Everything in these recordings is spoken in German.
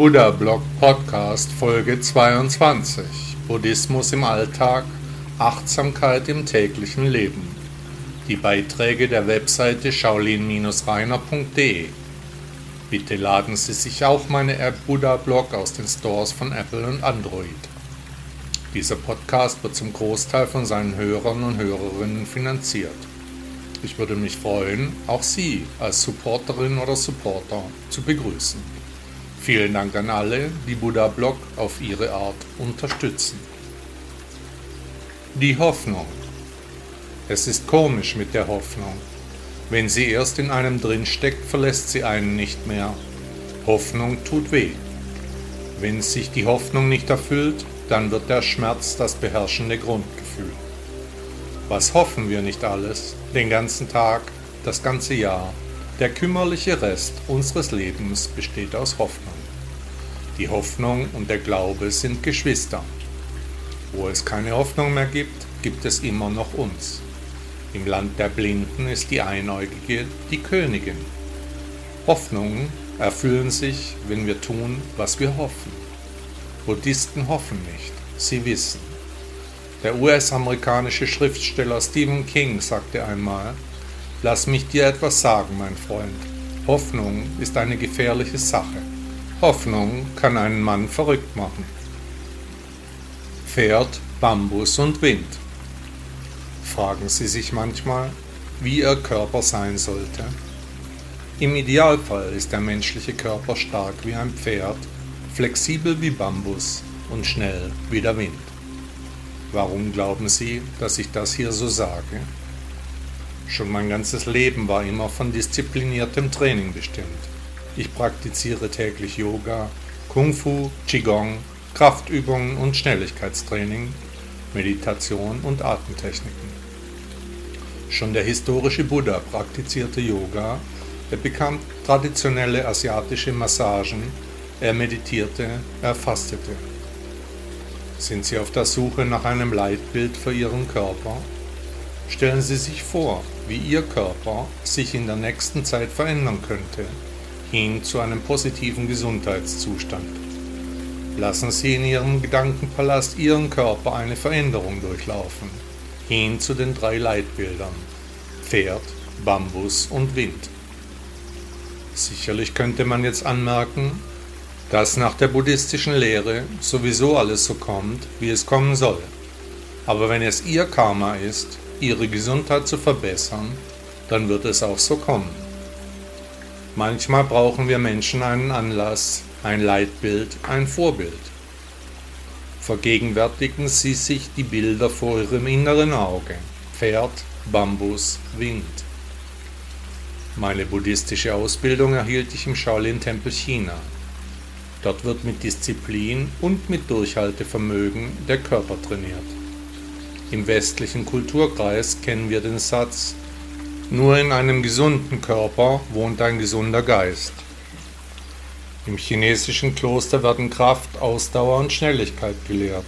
Buddha Blog Podcast Folge 22 Buddhismus im Alltag, Achtsamkeit im täglichen Leben. Die Beiträge der Webseite shaolin-reiner.de. Bitte laden Sie sich auch meine App Buddha Blog aus den Stores von Apple und Android. Dieser Podcast wird zum Großteil von seinen Hörern und Hörerinnen finanziert. Ich würde mich freuen, auch Sie als Supporterin oder Supporter zu begrüßen. Vielen Dank an alle, die Buddha Blog auf ihre Art unterstützen. Die Hoffnung. Es ist komisch mit der Hoffnung. Wenn sie erst in einem drinsteckt, verlässt sie einen nicht mehr. Hoffnung tut weh. Wenn sich die Hoffnung nicht erfüllt, dann wird der Schmerz das beherrschende Grundgefühl. Was hoffen wir nicht alles, den ganzen Tag, das ganze Jahr? Der kümmerliche Rest unseres Lebens besteht aus Hoffnung. Die Hoffnung und der Glaube sind Geschwister. Wo es keine Hoffnung mehr gibt, gibt es immer noch uns. Im Land der Blinden ist die Einäugige die Königin. Hoffnungen erfüllen sich, wenn wir tun, was wir hoffen. Buddhisten hoffen nicht, sie wissen. Der US-amerikanische Schriftsteller Stephen King sagte einmal, Lass mich dir etwas sagen, mein Freund. Hoffnung ist eine gefährliche Sache. Hoffnung kann einen Mann verrückt machen. Pferd, Bambus und Wind. Fragen Sie sich manchmal, wie Ihr Körper sein sollte? Im Idealfall ist der menschliche Körper stark wie ein Pferd, flexibel wie Bambus und schnell wie der Wind. Warum glauben Sie, dass ich das hier so sage? Schon mein ganzes Leben war immer von diszipliniertem Training bestimmt. Ich praktiziere täglich Yoga, Kung Fu, Qigong, Kraftübungen und Schnelligkeitstraining, Meditation und Atemtechniken. Schon der historische Buddha praktizierte Yoga, er bekam traditionelle asiatische Massagen, er meditierte, er fastete. Sind Sie auf der Suche nach einem Leitbild für Ihren Körper? Stellen Sie sich vor, wie Ihr Körper sich in der nächsten Zeit verändern könnte, hin zu einem positiven Gesundheitszustand. Lassen Sie in Ihrem Gedankenpalast Ihren Körper eine Veränderung durchlaufen, hin zu den drei Leitbildern Pferd, Bambus und Wind. Sicherlich könnte man jetzt anmerken, dass nach der buddhistischen Lehre sowieso alles so kommt, wie es kommen soll. Aber wenn es ihr Karma ist, ihre Gesundheit zu verbessern, dann wird es auch so kommen. Manchmal brauchen wir Menschen einen Anlass, ein Leitbild, ein Vorbild. Vergegenwärtigen Sie sich die Bilder vor Ihrem inneren Auge. Pferd, Bambus, Wind. Meine buddhistische Ausbildung erhielt ich im Shaolin-Tempel China. Dort wird mit Disziplin und mit Durchhaltevermögen der Körper trainiert. Im westlichen Kulturkreis kennen wir den Satz, nur in einem gesunden Körper wohnt ein gesunder Geist. Im chinesischen Kloster werden Kraft, Ausdauer und Schnelligkeit gelehrt.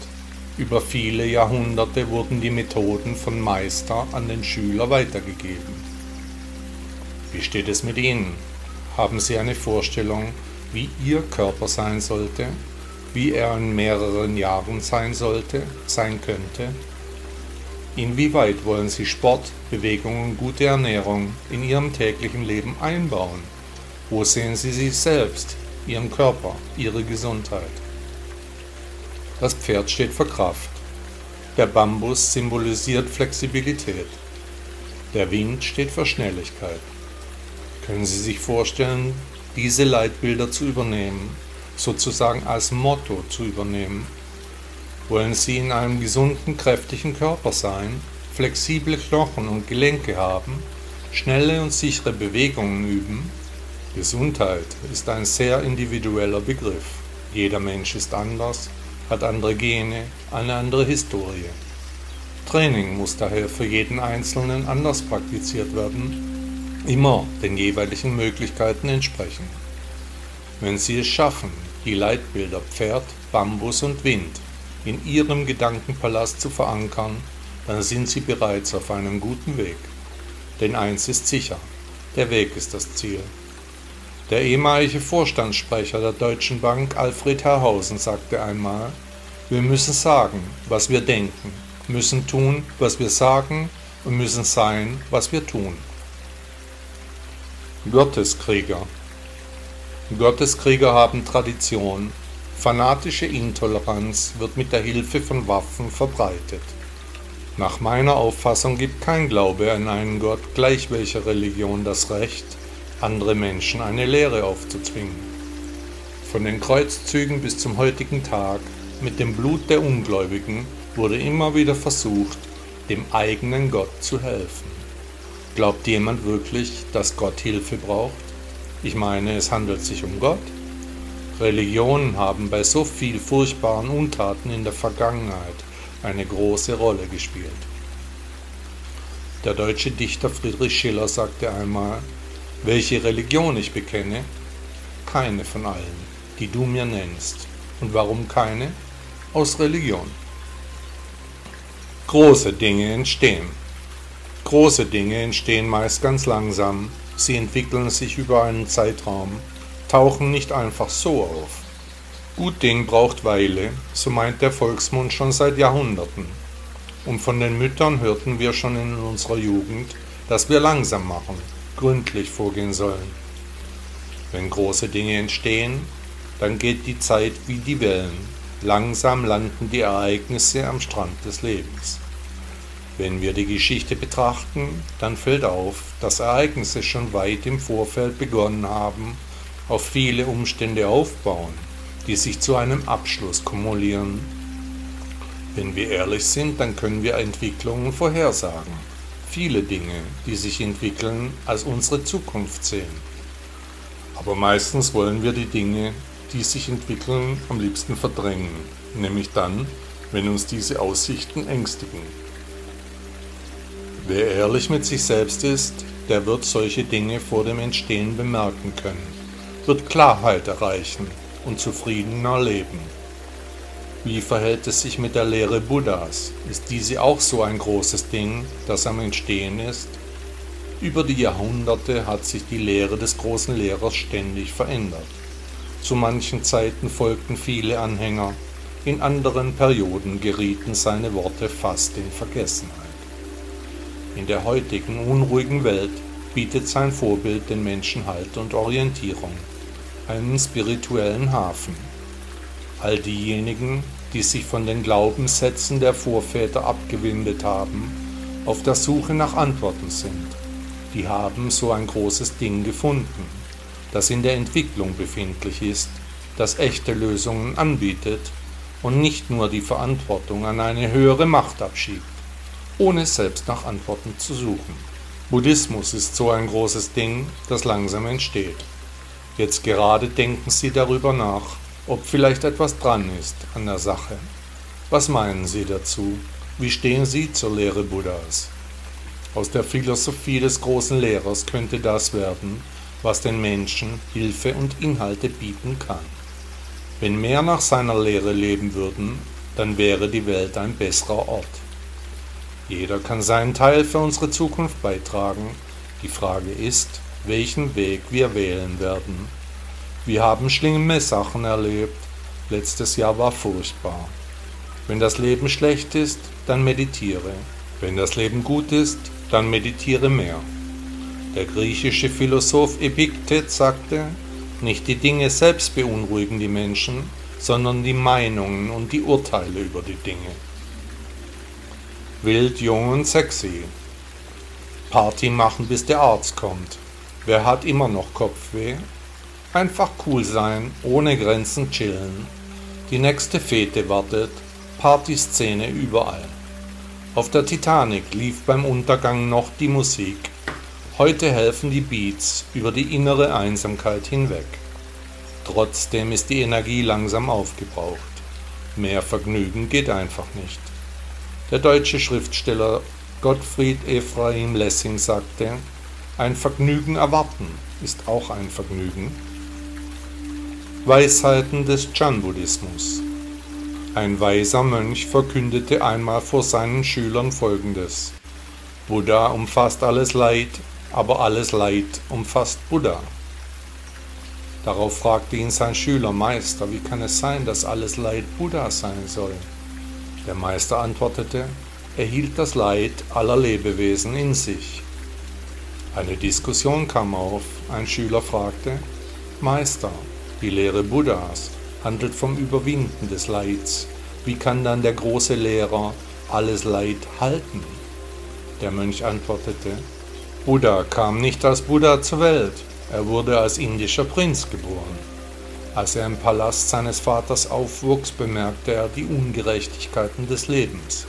Über viele Jahrhunderte wurden die Methoden von Meister an den Schüler weitergegeben. Wie steht es mit Ihnen? Haben Sie eine Vorstellung, wie Ihr Körper sein sollte, wie er in mehreren Jahren sein sollte, sein könnte? Inwieweit wollen Sie Sport, Bewegung und gute Ernährung in Ihrem täglichen Leben einbauen? Wo sehen Sie sich selbst, Ihren Körper, Ihre Gesundheit? Das Pferd steht für Kraft. Der Bambus symbolisiert Flexibilität. Der Wind steht für Schnelligkeit. Können Sie sich vorstellen, diese Leitbilder zu übernehmen, sozusagen als Motto zu übernehmen. Wollen Sie in einem gesunden, kräftigen Körper sein, flexible Knochen und Gelenke haben, schnelle und sichere Bewegungen üben? Gesundheit ist ein sehr individueller Begriff. Jeder Mensch ist anders, hat andere Gene, eine andere Historie. Training muss daher für jeden Einzelnen anders praktiziert werden immer den jeweiligen Möglichkeiten entsprechen. Wenn Sie es schaffen, die Leitbilder Pferd, Bambus und Wind in Ihrem Gedankenpalast zu verankern, dann sind Sie bereits auf einem guten Weg. Denn eins ist sicher, der Weg ist das Ziel. Der ehemalige Vorstandssprecher der Deutschen Bank Alfred Herrhausen sagte einmal, wir müssen sagen, was wir denken, müssen tun, was wir sagen und müssen sein, was wir tun. Gotteskrieger Gotteskrieger haben Tradition. Fanatische Intoleranz wird mit der Hilfe von Waffen verbreitet. Nach meiner Auffassung gibt kein Glaube an einen Gott, gleich welcher Religion, das Recht, andere Menschen eine Lehre aufzuzwingen. Von den Kreuzzügen bis zum heutigen Tag, mit dem Blut der Ungläubigen, wurde immer wieder versucht, dem eigenen Gott zu helfen. Glaubt jemand wirklich, dass Gott Hilfe braucht? Ich meine, es handelt sich um Gott. Religionen haben bei so viel furchtbaren Untaten in der Vergangenheit eine große Rolle gespielt. Der deutsche Dichter Friedrich Schiller sagte einmal, welche Religion ich bekenne? Keine von allen, die du mir nennst. Und warum keine? Aus Religion. Große Dinge entstehen. Große Dinge entstehen meist ganz langsam, Sie entwickeln sich über einen Zeitraum, tauchen nicht einfach so auf. Gut Ding braucht Weile, so meint der Volksmund schon seit Jahrhunderten. Und von den Müttern hörten wir schon in unserer Jugend, dass wir langsam machen, gründlich vorgehen sollen. Wenn große Dinge entstehen, dann geht die Zeit wie die Wellen. Langsam landen die Ereignisse am Strand des Lebens. Wenn wir die Geschichte betrachten, dann fällt auf, dass Ereignisse schon weit im Vorfeld begonnen haben, auf viele Umstände aufbauen, die sich zu einem Abschluss kumulieren. Wenn wir ehrlich sind, dann können wir Entwicklungen vorhersagen, viele Dinge, die sich entwickeln, als unsere Zukunft sehen. Aber meistens wollen wir die Dinge, die sich entwickeln, am liebsten verdrängen, nämlich dann, wenn uns diese Aussichten ängstigen. Wer ehrlich mit sich selbst ist, der wird solche Dinge vor dem Entstehen bemerken können, wird Klarheit erreichen und zufriedener leben. Wie verhält es sich mit der Lehre Buddhas? Ist diese auch so ein großes Ding, das am Entstehen ist? Über die Jahrhunderte hat sich die Lehre des großen Lehrers ständig verändert. Zu manchen Zeiten folgten viele Anhänger, in anderen Perioden gerieten seine Worte fast in Vergessenheit. In der heutigen unruhigen Welt bietet sein Vorbild den Menschen Halt und Orientierung, einen spirituellen Hafen. All diejenigen, die sich von den Glaubenssätzen der Vorväter abgewendet haben, auf der Suche nach Antworten sind, die haben so ein großes Ding gefunden, das in der Entwicklung befindlich ist, das echte Lösungen anbietet und nicht nur die Verantwortung an eine höhere Macht abschiebt ohne selbst nach Antworten zu suchen. Buddhismus ist so ein großes Ding, das langsam entsteht. Jetzt gerade denken Sie darüber nach, ob vielleicht etwas dran ist an der Sache. Was meinen Sie dazu? Wie stehen Sie zur Lehre Buddhas? Aus der Philosophie des großen Lehrers könnte das werden, was den Menschen Hilfe und Inhalte bieten kann. Wenn mehr nach seiner Lehre leben würden, dann wäre die Welt ein besserer Ort. Jeder kann seinen Teil für unsere Zukunft beitragen. Die Frage ist, welchen Weg wir wählen werden. Wir haben schlimme Sachen erlebt. Letztes Jahr war furchtbar. Wenn das Leben schlecht ist, dann meditiere. Wenn das Leben gut ist, dann meditiere mehr. Der griechische Philosoph Epiktet sagte, nicht die Dinge selbst beunruhigen die Menschen, sondern die Meinungen und die Urteile über die Dinge. Wild, jung und sexy. Party machen, bis der Arzt kommt. Wer hat immer noch Kopfweh? Einfach cool sein, ohne Grenzen chillen. Die nächste Fete wartet, Partyszene überall. Auf der Titanic lief beim Untergang noch die Musik. Heute helfen die Beats über die innere Einsamkeit hinweg. Trotzdem ist die Energie langsam aufgebraucht. Mehr Vergnügen geht einfach nicht. Der deutsche Schriftsteller Gottfried Ephraim Lessing sagte, ein Vergnügen erwarten ist auch ein Vergnügen. Weisheiten des Chan-Buddhismus Ein weiser Mönch verkündete einmal vor seinen Schülern folgendes. Buddha umfasst alles Leid, aber alles Leid umfasst Buddha. Darauf fragte ihn sein Schüler, Meister, wie kann es sein, dass alles Leid Buddha sein soll? Der Meister antwortete, er hielt das Leid aller Lebewesen in sich. Eine Diskussion kam auf. Ein Schüler fragte, Meister, die Lehre Buddhas handelt vom Überwinden des Leids. Wie kann dann der große Lehrer alles Leid halten? Der Mönch antwortete, Buddha kam nicht als Buddha zur Welt, er wurde als indischer Prinz geboren. Als er im Palast seines Vaters aufwuchs, bemerkte er die Ungerechtigkeiten des Lebens.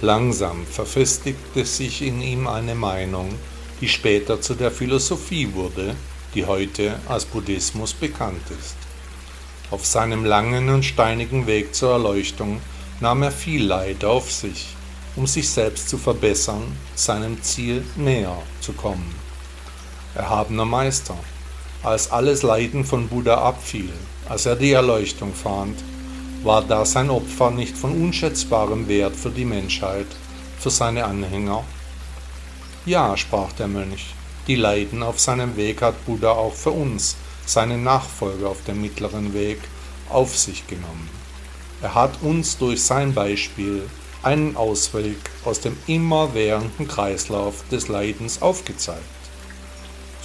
Langsam verfestigte sich in ihm eine Meinung, die später zu der Philosophie wurde, die heute als Buddhismus bekannt ist. Auf seinem langen und steinigen Weg zur Erleuchtung nahm er viel Leid auf sich, um sich selbst zu verbessern, seinem Ziel näher zu kommen erhabener Meister, als alles Leiden von Buddha abfiel, als er die Erleuchtung fand, war da sein Opfer nicht von unschätzbarem Wert für die Menschheit, für seine Anhänger? Ja, sprach der Mönch, die Leiden auf seinem Weg hat Buddha auch für uns, seine Nachfolger auf dem mittleren Weg, auf sich genommen. Er hat uns durch sein Beispiel einen Ausweg aus dem immerwährenden Kreislauf des Leidens aufgezeigt.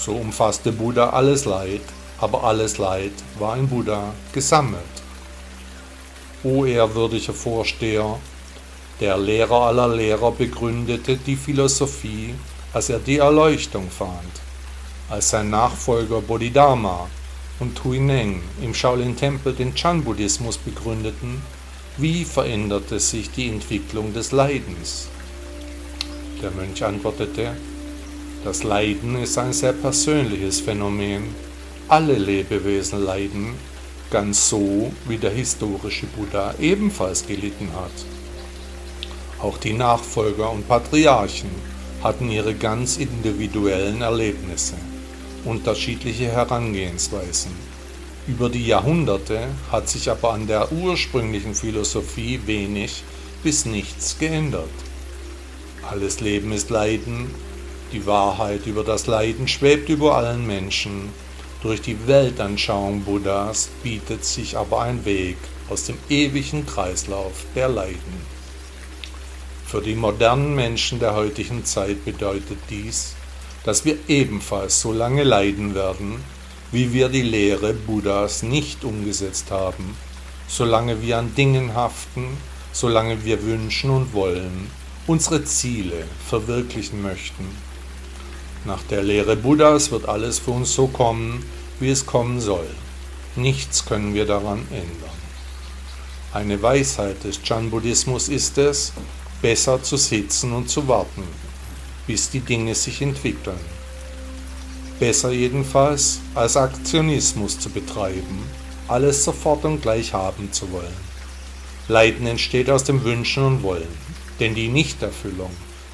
So umfasste Buddha alles Leid, aber alles Leid war in Buddha gesammelt. O ehrwürdiger Vorsteher, der Lehrer aller Lehrer begründete die Philosophie, als er die Erleuchtung fand, als sein Nachfolger Bodhidharma und Tuineng im Shaolin-Tempel den Chan-Buddhismus begründeten, wie veränderte sich die Entwicklung des Leidens? Der Mönch antwortete, das Leiden ist ein sehr persönliches Phänomen. Alle Lebewesen leiden, ganz so wie der historische Buddha ebenfalls gelitten hat. Auch die Nachfolger und Patriarchen hatten ihre ganz individuellen Erlebnisse, unterschiedliche Herangehensweisen. Über die Jahrhunderte hat sich aber an der ursprünglichen Philosophie wenig bis nichts geändert. Alles Leben ist Leiden die Wahrheit über das Leiden schwebt über allen Menschen. Durch die Weltanschauung Buddhas bietet sich aber ein Weg aus dem ewigen Kreislauf der Leiden. Für die modernen Menschen der heutigen Zeit bedeutet dies, dass wir ebenfalls so lange leiden werden, wie wir die Lehre Buddhas nicht umgesetzt haben, solange wir an Dingen haften, solange wir wünschen und wollen, unsere Ziele verwirklichen möchten. Nach der Lehre Buddhas wird alles für uns so kommen, wie es kommen soll. Nichts können wir daran ändern. Eine Weisheit des Chan-Buddhismus ist es, besser zu sitzen und zu warten, bis die Dinge sich entwickeln. Besser jedenfalls, als Aktionismus zu betreiben, alles sofort und gleich haben zu wollen. Leiden entsteht aus dem Wünschen und Wollen, denn die Nichterfüllung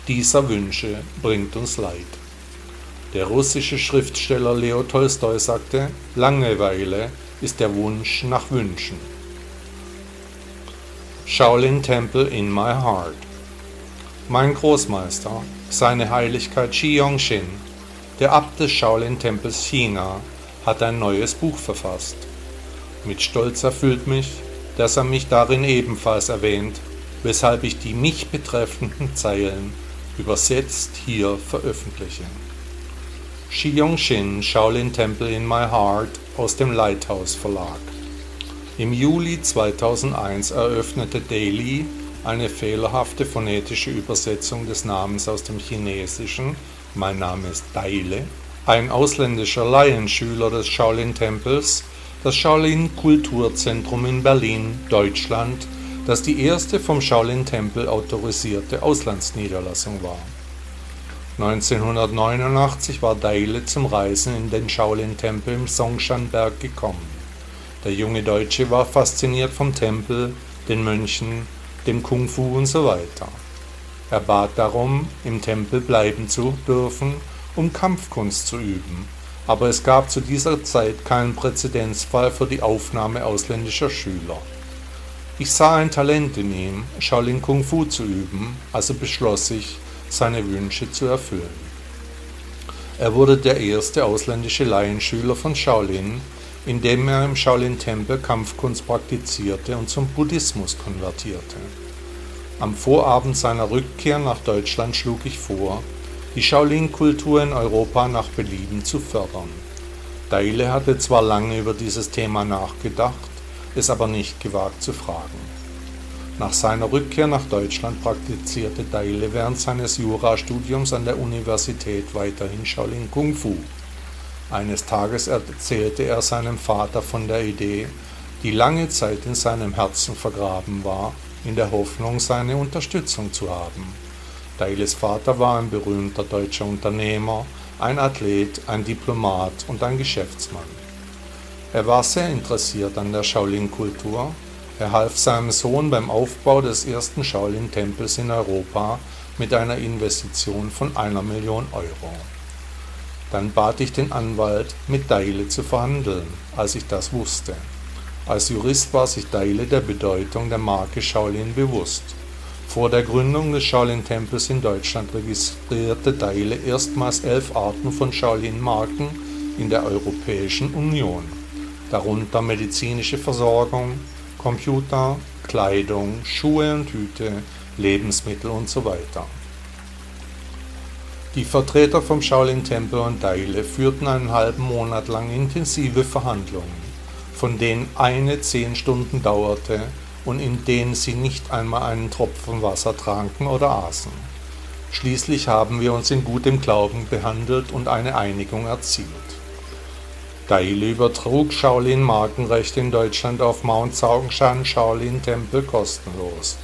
dieser Wünsche bringt uns Leid. Der russische Schriftsteller Leo Tolstoi sagte, Langeweile ist der Wunsch nach Wünschen. Shaolin Temple in my heart. Mein Großmeister, seine Heiligkeit Shi Yongshin, der Abt des Shaolin Tempels China, hat ein neues Buch verfasst. Mit Stolz erfüllt mich, dass er mich darin ebenfalls erwähnt, weshalb ich die mich betreffenden Zeilen übersetzt hier veröffentliche. Shiyong-Shin Shaolin Temple in My Heart aus dem Lighthouse Verlag. Im Juli 2001 eröffnete Daily eine fehlerhafte phonetische Übersetzung des Namens aus dem Chinesischen, mein Name ist Daile, ein ausländischer Laienschüler des Shaolin-Tempels, das Shaolin-Kulturzentrum in Berlin, Deutschland, das die erste vom Shaolin-Tempel autorisierte Auslandsniederlassung war. 1989 war Daile zum Reisen in den Shaolin-Tempel im Songshan-Berg gekommen. Der junge Deutsche war fasziniert vom Tempel, den Mönchen, dem Kung-Fu und so weiter. Er bat darum, im Tempel bleiben zu dürfen, um Kampfkunst zu üben, aber es gab zu dieser Zeit keinen Präzedenzfall für die Aufnahme ausländischer Schüler. Ich sah ein Talent in ihm, Shaolin Kung Fu zu üben, also beschloss ich, seine Wünsche zu erfüllen. Er wurde der erste ausländische Laienschüler von Shaolin, indem er im Shaolin-Tempel Kampfkunst praktizierte und zum Buddhismus konvertierte. Am Vorabend seiner Rückkehr nach Deutschland schlug ich vor, die Shaolin-Kultur in Europa nach Belieben zu fördern. Deile hatte zwar lange über dieses Thema nachgedacht, es aber nicht gewagt zu fragen. Nach seiner Rückkehr nach Deutschland praktizierte Deile während seines Jurastudiums an der Universität weiterhin Shaolin Kung Fu. Eines Tages erzählte er seinem Vater von der Idee, die lange Zeit in seinem Herzen vergraben war, in der Hoffnung, seine Unterstützung zu haben. Dailes Vater war ein berühmter deutscher Unternehmer, ein Athlet, ein Diplomat und ein Geschäftsmann. Er war sehr interessiert an der Shaolin-Kultur. Er half seinem Sohn beim Aufbau des ersten Shaolin-Tempels in Europa mit einer Investition von einer Million Euro. Dann bat ich den Anwalt, mit Deile zu verhandeln, als ich das wusste. Als Jurist war sich Deile der Bedeutung der Marke Shaolin bewusst. Vor der Gründung des Shaolin-Tempels in Deutschland registrierte Deile erstmals elf Arten von Shaolin-Marken in der Europäischen Union, darunter medizinische Versorgung, Computer, Kleidung, Schuhe und Hüte, Lebensmittel und so weiter. Die Vertreter vom Shaolin-Tempel und Deile führten einen halben Monat lang intensive Verhandlungen, von denen eine zehn Stunden dauerte und in denen sie nicht einmal einen Tropfen Wasser tranken oder aßen. Schließlich haben wir uns in gutem Glauben behandelt und eine Einigung erzielt. Daile übertrug Shaolin Markenrechte in Deutschland auf Mount Saungshan Shaolin Tempel kostenlos.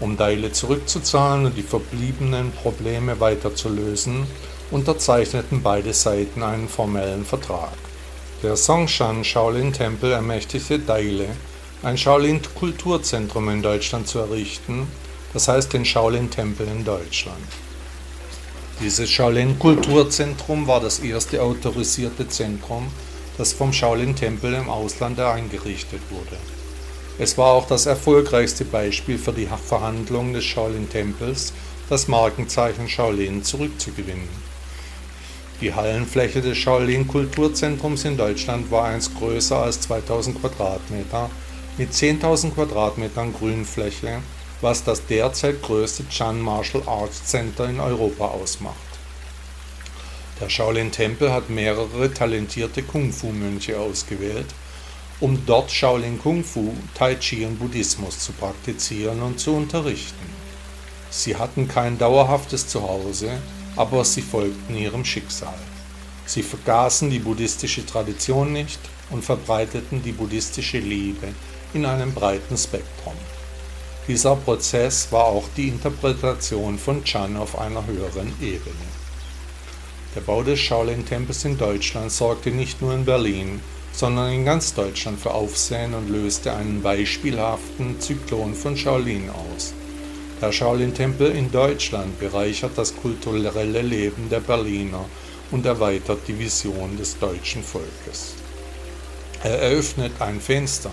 Um Deile zurückzuzahlen und die verbliebenen Probleme weiter zu lösen, unterzeichneten beide Seiten einen formellen Vertrag. Der Songshan Shaolin Tempel ermächtigte Deile, ein Shaolin-Kulturzentrum in Deutschland zu errichten, das heißt den Shaolin-Tempel in Deutschland. Dieses Shaolin-Kulturzentrum war das erste autorisierte Zentrum, das vom Shaolin-Tempel im Ausland eingerichtet wurde. Es war auch das erfolgreichste Beispiel für die Verhandlungen des Shaolin-Tempels, das Markenzeichen Shaolin zurückzugewinnen. Die Hallenfläche des Shaolin-Kulturzentrums in Deutschland war einst größer als 2000 Quadratmeter mit 10.000 Quadratmetern Grünfläche, was das derzeit größte Chan Martial Arts Center in Europa ausmacht. Der Shaolin-Tempel hat mehrere talentierte Kung-Fu-Mönche ausgewählt, um dort Shaolin Kung Fu, Tai Chi und Buddhismus zu praktizieren und zu unterrichten. Sie hatten kein dauerhaftes Zuhause, aber sie folgten ihrem Schicksal. Sie vergaßen die buddhistische Tradition nicht und verbreiteten die buddhistische Liebe in einem breiten Spektrum. Dieser Prozess war auch die Interpretation von Chan auf einer höheren Ebene. Der Bau des Shaolin-Tempels in Deutschland sorgte nicht nur in Berlin, sondern in ganz Deutschland für Aufsehen und löste einen beispielhaften Zyklon von Shaolin aus. Der Shaolin-Tempel in Deutschland bereichert das kulturelle Leben der Berliner und erweitert die Vision des deutschen Volkes. Er eröffnet ein Fenster,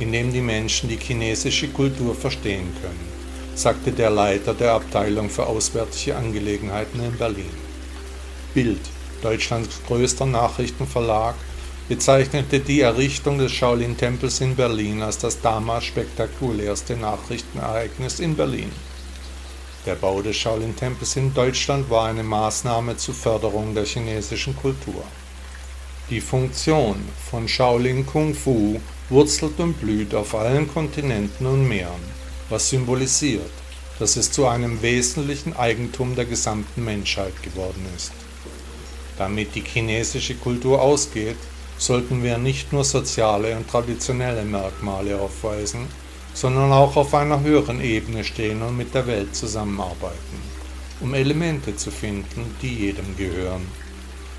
in dem die Menschen die chinesische Kultur verstehen können, sagte der Leiter der Abteilung für Auswärtige Angelegenheiten in Berlin. Bild, Deutschlands größter Nachrichtenverlag, bezeichnete die Errichtung des Shaolin-Tempels in Berlin als das damals spektakulärste Nachrichtenereignis in Berlin. Der Bau des Shaolin-Tempels in Deutschland war eine Maßnahme zur Förderung der chinesischen Kultur. Die Funktion von Shaolin Kung Fu wurzelt und blüht auf allen Kontinenten und Meeren, was symbolisiert, dass es zu einem wesentlichen Eigentum der gesamten Menschheit geworden ist. Damit die chinesische Kultur ausgeht, sollten wir nicht nur soziale und traditionelle Merkmale aufweisen, sondern auch auf einer höheren Ebene stehen und mit der Welt zusammenarbeiten, um Elemente zu finden, die jedem gehören.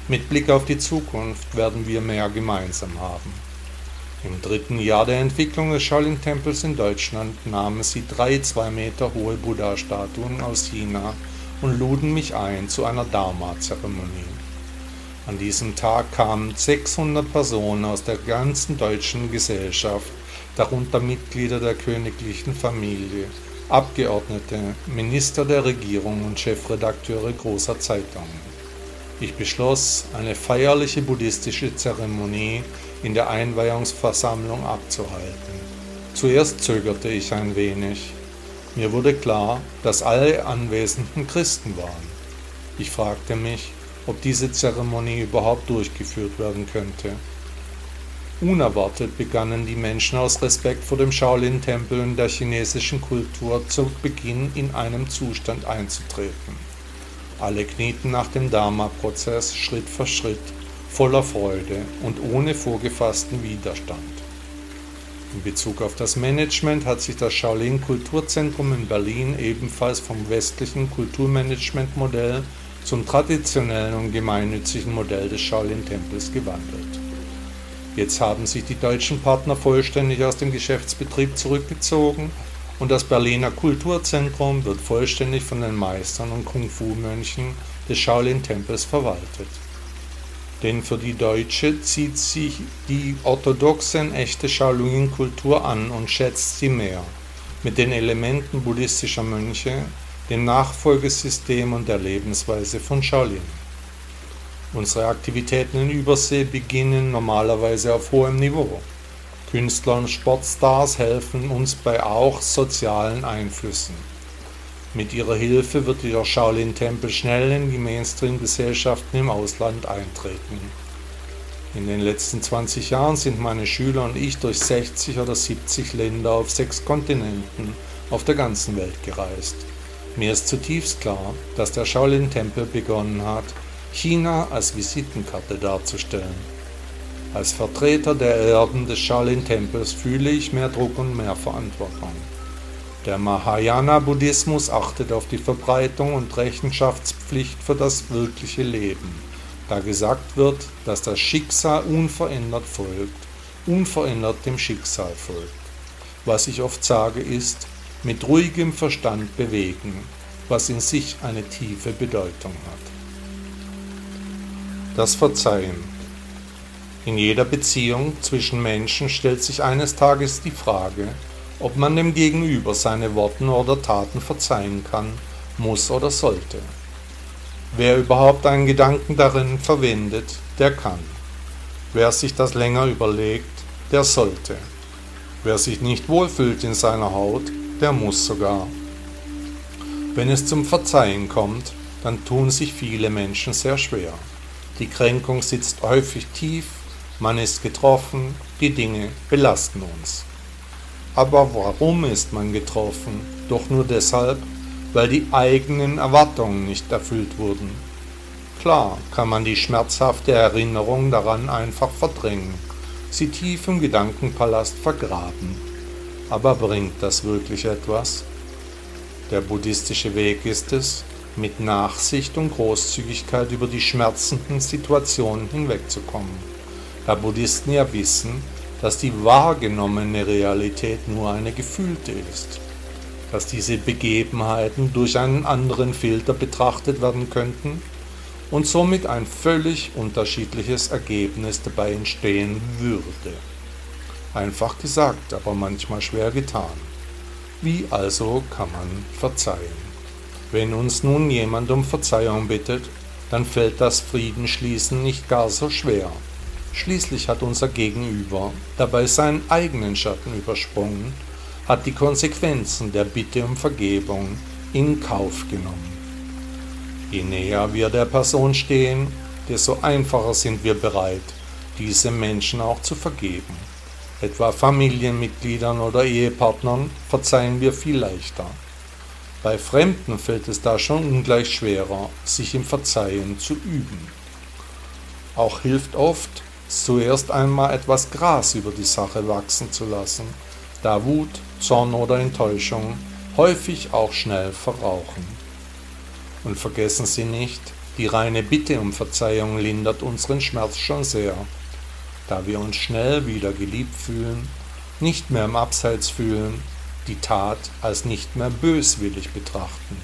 Mit Blick auf die Zukunft werden wir mehr gemeinsam haben. Im dritten Jahr der Entwicklung des Shaolin-Tempels in Deutschland nahmen sie drei zwei Meter hohe Buddha-Statuen aus China und luden mich ein zu einer Dharma-Zeremonie. An diesem Tag kamen 600 Personen aus der ganzen deutschen Gesellschaft, darunter Mitglieder der königlichen Familie, Abgeordnete, Minister der Regierung und Chefredakteure großer Zeitungen. Ich beschloss, eine feierliche buddhistische Zeremonie in der Einweihungsversammlung abzuhalten. Zuerst zögerte ich ein wenig. Mir wurde klar, dass alle Anwesenden Christen waren. Ich fragte mich, ob diese Zeremonie überhaupt durchgeführt werden könnte. Unerwartet begannen die Menschen aus Respekt vor dem Shaolin-Tempel und der chinesischen Kultur zu Beginn in einem Zustand einzutreten. Alle knieten nach dem Dharma-Prozess Schritt für Schritt, voller Freude und ohne vorgefassten Widerstand. In Bezug auf das Management hat sich das Shaolin Kulturzentrum in Berlin ebenfalls vom westlichen Kulturmanagementmodell zum traditionellen und gemeinnützigen Modell des Shaolin-Tempels gewandelt. Jetzt haben sich die deutschen Partner vollständig aus dem Geschäftsbetrieb zurückgezogen und das Berliner Kulturzentrum wird vollständig von den Meistern und Kung-Fu-Mönchen des Shaolin-Tempels verwaltet. Denn für die Deutsche zieht sich die orthodoxe echte Shaolin-Kultur an und schätzt sie mehr, mit den Elementen buddhistischer Mönche, dem Nachfolgesystem und der Lebensweise von Shaolin. Unsere Aktivitäten in Übersee beginnen normalerweise auf hohem Niveau. Künstler und Sportstars helfen uns bei auch sozialen Einflüssen. Mit ihrer Hilfe wird der Shaolin-Tempel schnell in die Mainstream-Gesellschaften im Ausland eintreten. In den letzten 20 Jahren sind meine Schüler und ich durch 60 oder 70 Länder auf sechs Kontinenten auf der ganzen Welt gereist. Mir ist zutiefst klar, dass der Shaolin-Tempel begonnen hat, China als Visitenkarte darzustellen. Als Vertreter der Erben des Shaolin-Tempels fühle ich mehr Druck und mehr Verantwortung. Der Mahayana-Buddhismus achtet auf die Verbreitung und Rechenschaftspflicht für das wirkliche Leben, da gesagt wird, dass das Schicksal unverändert folgt, unverändert dem Schicksal folgt. Was ich oft sage ist, mit ruhigem Verstand bewegen, was in sich eine tiefe Bedeutung hat. Das Verzeihen. In jeder Beziehung zwischen Menschen stellt sich eines Tages die Frage, ob man dem Gegenüber seine Worten oder Taten verzeihen kann, muss oder sollte. Wer überhaupt einen Gedanken darin verwendet, der kann. Wer sich das länger überlegt, der sollte. Wer sich nicht wohlfühlt in seiner Haut, der muss sogar. Wenn es zum Verzeihen kommt, dann tun sich viele Menschen sehr schwer. Die Kränkung sitzt häufig tief, man ist getroffen, die Dinge belasten uns. Aber warum ist man getroffen? Doch nur deshalb, weil die eigenen Erwartungen nicht erfüllt wurden. Klar kann man die schmerzhafte Erinnerung daran einfach verdrängen, sie tief im Gedankenpalast vergraben. Aber bringt das wirklich etwas? Der buddhistische Weg ist es, mit Nachsicht und Großzügigkeit über die schmerzenden Situationen hinwegzukommen, da Buddhisten ja wissen, dass die wahrgenommene Realität nur eine gefühlte ist, dass diese Begebenheiten durch einen anderen Filter betrachtet werden könnten und somit ein völlig unterschiedliches Ergebnis dabei entstehen würde. Einfach gesagt, aber manchmal schwer getan. Wie also kann man verzeihen? Wenn uns nun jemand um Verzeihung bittet, dann fällt das Friedensschließen nicht gar so schwer. Schließlich hat unser Gegenüber dabei seinen eigenen Schatten übersprungen, hat die Konsequenzen der Bitte um Vergebung in Kauf genommen. Je näher wir der Person stehen, desto einfacher sind wir bereit, diesem Menschen auch zu vergeben. Etwa Familienmitgliedern oder Ehepartnern verzeihen wir viel leichter. Bei Fremden fällt es da schon ungleich schwerer, sich im Verzeihen zu üben. Auch hilft oft, zuerst einmal etwas Gras über die Sache wachsen zu lassen, da Wut, Zorn oder Enttäuschung häufig auch schnell verrauchen. Und vergessen Sie nicht, die reine Bitte um Verzeihung lindert unseren Schmerz schon sehr, da wir uns schnell wieder geliebt fühlen, nicht mehr im Abseits fühlen die Tat als nicht mehr böswillig betrachten.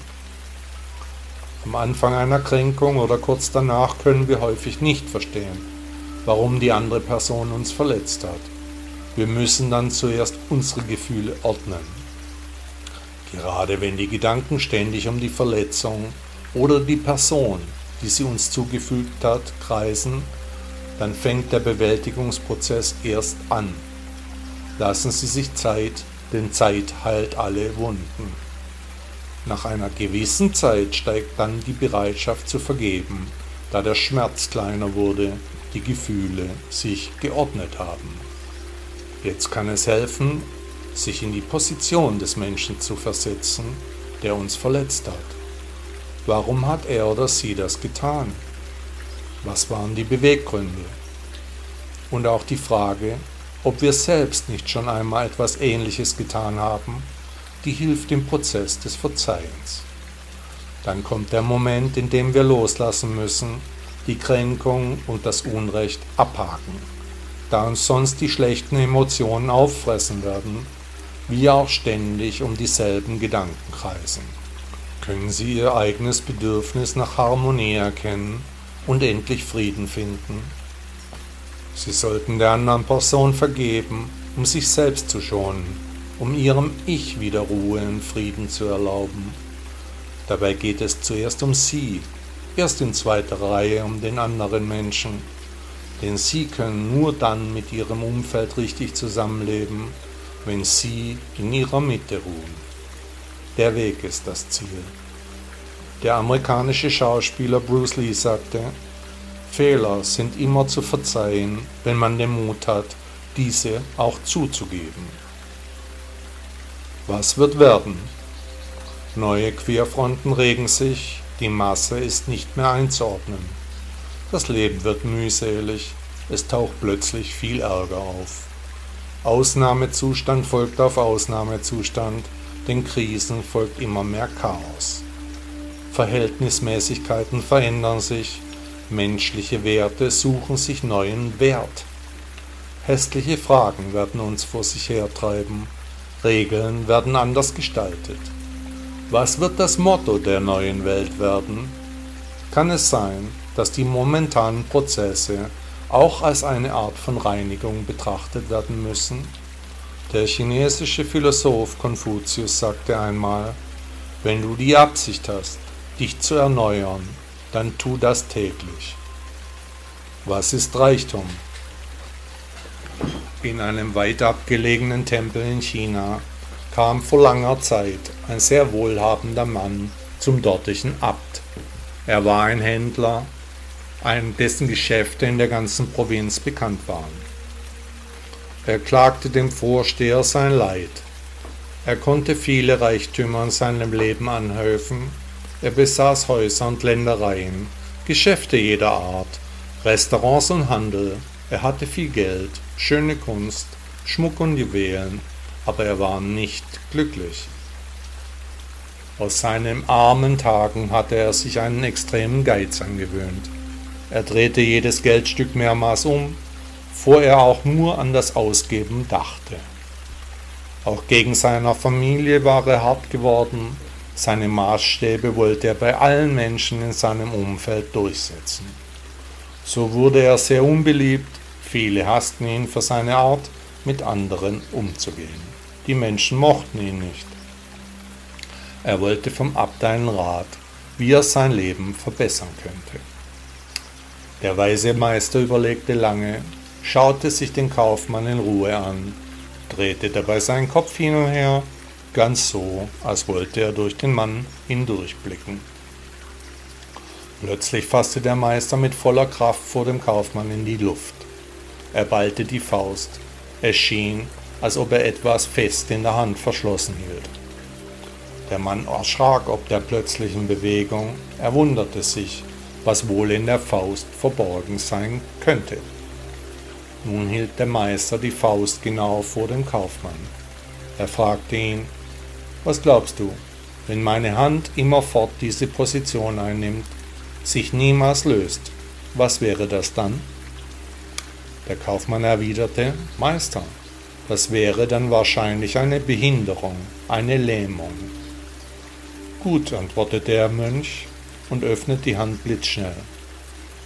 Am Anfang einer Kränkung oder kurz danach können wir häufig nicht verstehen, warum die andere Person uns verletzt hat. Wir müssen dann zuerst unsere Gefühle ordnen. Gerade wenn die Gedanken ständig um die Verletzung oder die Person, die sie uns zugefügt hat, kreisen, dann fängt der Bewältigungsprozess erst an. Lassen Sie sich Zeit, denn Zeit heilt alle Wunden. Nach einer gewissen Zeit steigt dann die Bereitschaft zu vergeben, da der Schmerz kleiner wurde, die Gefühle sich geordnet haben. Jetzt kann es helfen, sich in die Position des Menschen zu versetzen, der uns verletzt hat. Warum hat er oder sie das getan? Was waren die Beweggründe? Und auch die Frage, ob wir selbst nicht schon einmal etwas Ähnliches getan haben, die hilft im Prozess des Verzeihens. Dann kommt der Moment, in dem wir loslassen müssen, die Kränkung und das Unrecht abhaken, da uns sonst die schlechten Emotionen auffressen werden, wir auch ständig um dieselben Gedanken kreisen. Können Sie Ihr eigenes Bedürfnis nach Harmonie erkennen und endlich Frieden finden? Sie sollten der anderen Person vergeben, um sich selbst zu schonen, um ihrem Ich wieder Ruhe und Frieden zu erlauben. Dabei geht es zuerst um Sie, erst in zweiter Reihe um den anderen Menschen, denn Sie können nur dann mit Ihrem Umfeld richtig zusammenleben, wenn Sie in Ihrer Mitte ruhen. Der Weg ist das Ziel. Der amerikanische Schauspieler Bruce Lee sagte, Fehler sind immer zu verzeihen, wenn man den Mut hat, diese auch zuzugeben. Was wird werden? Neue Querfronten regen sich, die Masse ist nicht mehr einzuordnen. Das Leben wird mühselig, es taucht plötzlich viel Ärger auf. Ausnahmezustand folgt auf Ausnahmezustand, den Krisen folgt immer mehr Chaos. Verhältnismäßigkeiten verändern sich, Menschliche Werte suchen sich neuen Wert. Hässliche Fragen werden uns vor sich hertreiben. Regeln werden anders gestaltet. Was wird das Motto der neuen Welt werden? Kann es sein, dass die momentanen Prozesse auch als eine Art von Reinigung betrachtet werden müssen? Der chinesische Philosoph Konfuzius sagte einmal, wenn du die Absicht hast, dich zu erneuern, dann tu das täglich. Was ist Reichtum? In einem weit abgelegenen Tempel in China kam vor langer Zeit ein sehr wohlhabender Mann zum dortigen Abt. Er war ein Händler, dessen Geschäfte in der ganzen Provinz bekannt waren. Er klagte dem Vorsteher sein Leid. Er konnte viele Reichtümer in seinem Leben anhäufen er besaß Häuser und Ländereien, Geschäfte jeder Art, Restaurants und Handel. Er hatte viel Geld, schöne Kunst, Schmuck und Juwelen, aber er war nicht glücklich. Aus seinen armen Tagen hatte er sich einen extremen Geiz angewöhnt. Er drehte jedes Geldstück mehrmals um, vor er auch nur an das Ausgeben dachte. Auch gegen seiner Familie war er hart geworden, seine Maßstäbe wollte er bei allen Menschen in seinem Umfeld durchsetzen. So wurde er sehr unbeliebt, viele hassten ihn für seine Art, mit anderen umzugehen. Die Menschen mochten ihn nicht. Er wollte vom Abt einen Rat, wie er sein Leben verbessern könnte. Der weise Meister überlegte lange, schaute sich den Kaufmann in Ruhe an, drehte dabei seinen Kopf hin und her ganz so, als wollte er durch den Mann hindurchblicken. Plötzlich fasste der Meister mit voller Kraft vor dem Kaufmann in die Luft. Er ballte die Faust. Es schien, als ob er etwas fest in der Hand verschlossen hielt. Der Mann erschrak ob der plötzlichen Bewegung. Er wunderte sich, was wohl in der Faust verborgen sein könnte. Nun hielt der Meister die Faust genau vor dem Kaufmann. Er fragte ihn, was glaubst du, wenn meine Hand immerfort diese Position einnimmt, sich niemals löst, was wäre das dann? Der Kaufmann erwiderte, Meister, das wäre dann wahrscheinlich eine Behinderung, eine Lähmung. Gut, antwortete der Mönch und öffnete die Hand blitzschnell.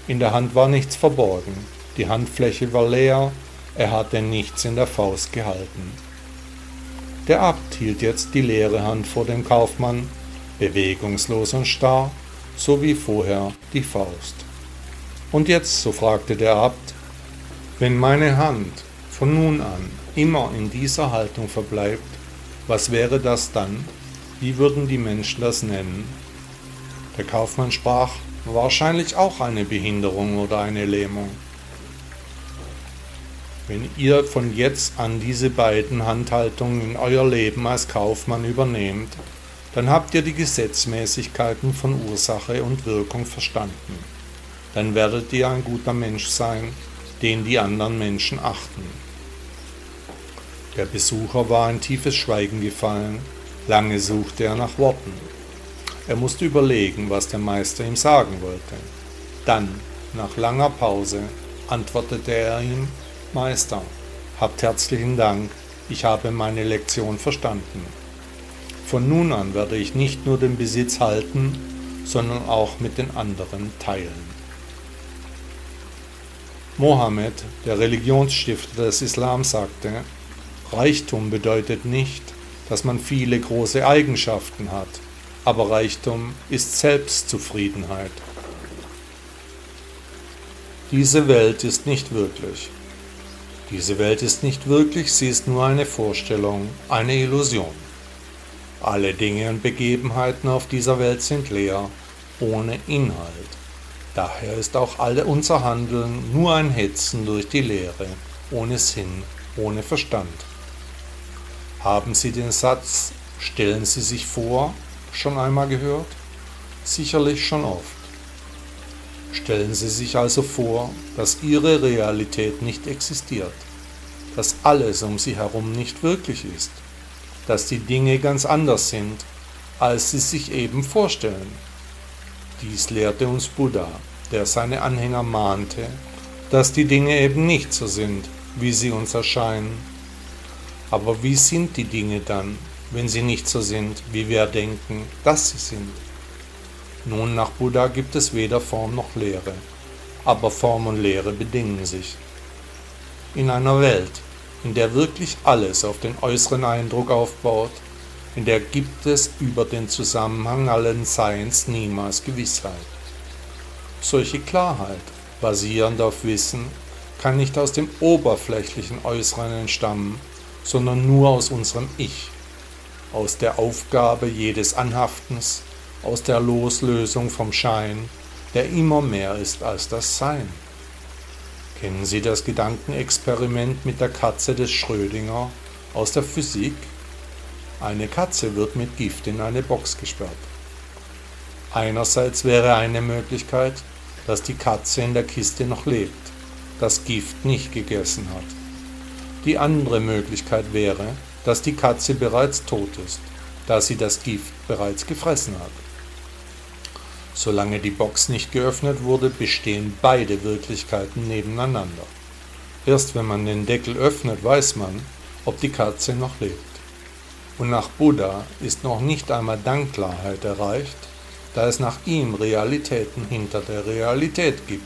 In der Hand war nichts verborgen, die Handfläche war leer, er hatte nichts in der Faust gehalten. Der Abt hielt jetzt die leere Hand vor dem Kaufmann, bewegungslos und starr, so wie vorher die Faust. Und jetzt, so fragte der Abt, Wenn meine Hand von nun an immer in dieser Haltung verbleibt, was wäre das dann? Wie würden die Menschen das nennen? Der Kaufmann sprach, wahrscheinlich auch eine Behinderung oder eine Lähmung. Wenn ihr von jetzt an diese beiden Handhaltungen in euer Leben als Kaufmann übernehmt, dann habt ihr die Gesetzmäßigkeiten von Ursache und Wirkung verstanden. Dann werdet ihr ein guter Mensch sein, den die anderen Menschen achten. Der Besucher war in tiefes Schweigen gefallen, lange suchte er nach Worten. Er musste überlegen, was der Meister ihm sagen wollte. Dann, nach langer Pause, antwortete er ihm, Meister, habt herzlichen Dank, ich habe meine Lektion verstanden. Von nun an werde ich nicht nur den Besitz halten, sondern auch mit den anderen teilen. Mohammed, der Religionsstifter des Islam, sagte, Reichtum bedeutet nicht, dass man viele große Eigenschaften hat, aber Reichtum ist Selbstzufriedenheit. Diese Welt ist nicht wirklich. Diese Welt ist nicht wirklich, sie ist nur eine Vorstellung, eine Illusion. Alle Dinge und Begebenheiten auf dieser Welt sind leer, ohne Inhalt. Daher ist auch alle unser Handeln nur ein Hetzen durch die Leere, ohne Sinn, ohne Verstand. Haben Sie den Satz Stellen Sie sich vor schon einmal gehört? Sicherlich schon oft. Stellen Sie sich also vor, dass Ihre Realität nicht existiert, dass alles um Sie herum nicht wirklich ist dass die Dinge ganz anders sind, als sie sich eben vorstellen. Dies lehrte uns Buddha, der seine Anhänger mahnte, dass die Dinge eben nicht so sind, wie sie uns erscheinen. Aber wie sind die Dinge dann, wenn sie nicht so sind, wie wir denken, dass sie sind? Nun, nach Buddha gibt es weder Form noch Lehre, aber Form und Lehre bedingen sich. In einer Welt, in der wirklich alles auf den äußeren Eindruck aufbaut, in der gibt es über den Zusammenhang allen Seins niemals Gewissheit. Solche Klarheit, basierend auf Wissen, kann nicht aus dem oberflächlichen Äußeren entstammen, sondern nur aus unserem Ich, aus der Aufgabe jedes Anhaftens, aus der Loslösung vom Schein, der immer mehr ist als das Sein. Kennen Sie das Gedankenexperiment mit der Katze des Schrödinger aus der Physik? Eine Katze wird mit Gift in eine Box gesperrt. Einerseits wäre eine Möglichkeit, dass die Katze in der Kiste noch lebt, das Gift nicht gegessen hat. Die andere Möglichkeit wäre, dass die Katze bereits tot ist, da sie das Gift bereits gefressen hat. Solange die Box nicht geöffnet wurde, bestehen beide Wirklichkeiten nebeneinander. Erst wenn man den Deckel öffnet, weiß man, ob die Katze noch lebt. Und nach Buddha ist noch nicht einmal Dankklarheit erreicht, da es nach ihm Realitäten hinter der Realität gibt.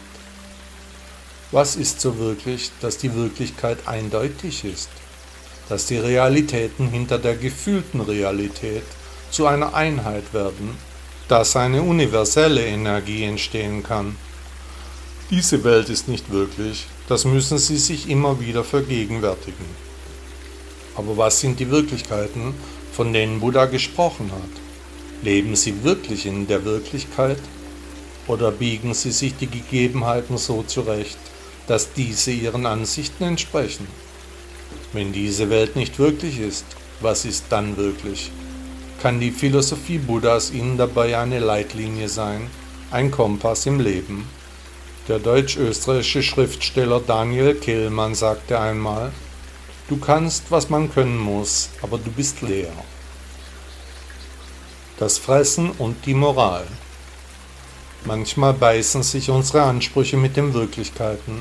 Was ist so wirklich, dass die Wirklichkeit eindeutig ist? Dass die Realitäten hinter der gefühlten Realität zu einer Einheit werden dass eine universelle Energie entstehen kann. Diese Welt ist nicht wirklich, das müssen Sie sich immer wieder vergegenwärtigen. Aber was sind die Wirklichkeiten, von denen Buddha gesprochen hat? Leben Sie wirklich in der Wirklichkeit? Oder biegen Sie sich die Gegebenheiten so zurecht, dass diese Ihren Ansichten entsprechen? Wenn diese Welt nicht wirklich ist, was ist dann wirklich? Kann die Philosophie Buddhas Ihnen dabei eine Leitlinie sein, ein Kompass im Leben. Der deutsch-österreichische Schriftsteller Daniel Kehlmann sagte einmal, Du kannst, was man können muss, aber du bist leer. Das Fressen und die Moral. Manchmal beißen sich unsere Ansprüche mit den Wirklichkeiten.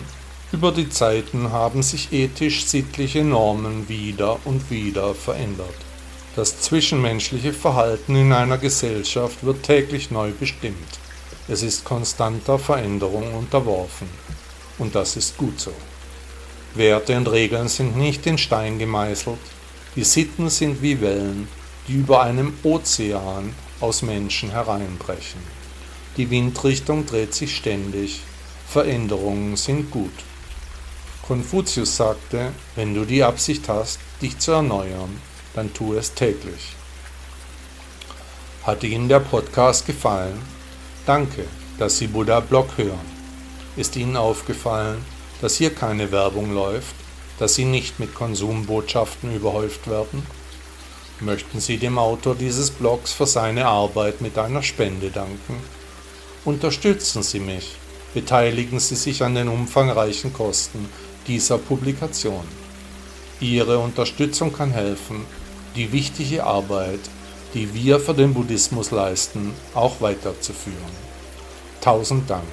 Über die Zeiten haben sich ethisch-sittliche Normen wieder und wieder verändert. Das zwischenmenschliche Verhalten in einer Gesellschaft wird täglich neu bestimmt. Es ist konstanter Veränderung unterworfen. Und das ist gut so. Werte und Regeln sind nicht in Stein gemeißelt. Die Sitten sind wie Wellen, die über einem Ozean aus Menschen hereinbrechen. Die Windrichtung dreht sich ständig. Veränderungen sind gut. Konfuzius sagte, wenn du die Absicht hast, dich zu erneuern, dann tu es täglich. Hat Ihnen der Podcast gefallen? Danke, dass Sie Buddha Blog hören. Ist Ihnen aufgefallen, dass hier keine Werbung läuft, dass Sie nicht mit Konsumbotschaften überhäuft werden? Möchten Sie dem Autor dieses Blogs für seine Arbeit mit einer Spende danken? Unterstützen Sie mich, beteiligen Sie sich an den umfangreichen Kosten dieser Publikation. Ihre Unterstützung kann helfen, die wichtige Arbeit, die wir für den Buddhismus leisten, auch weiterzuführen. Tausend Dank.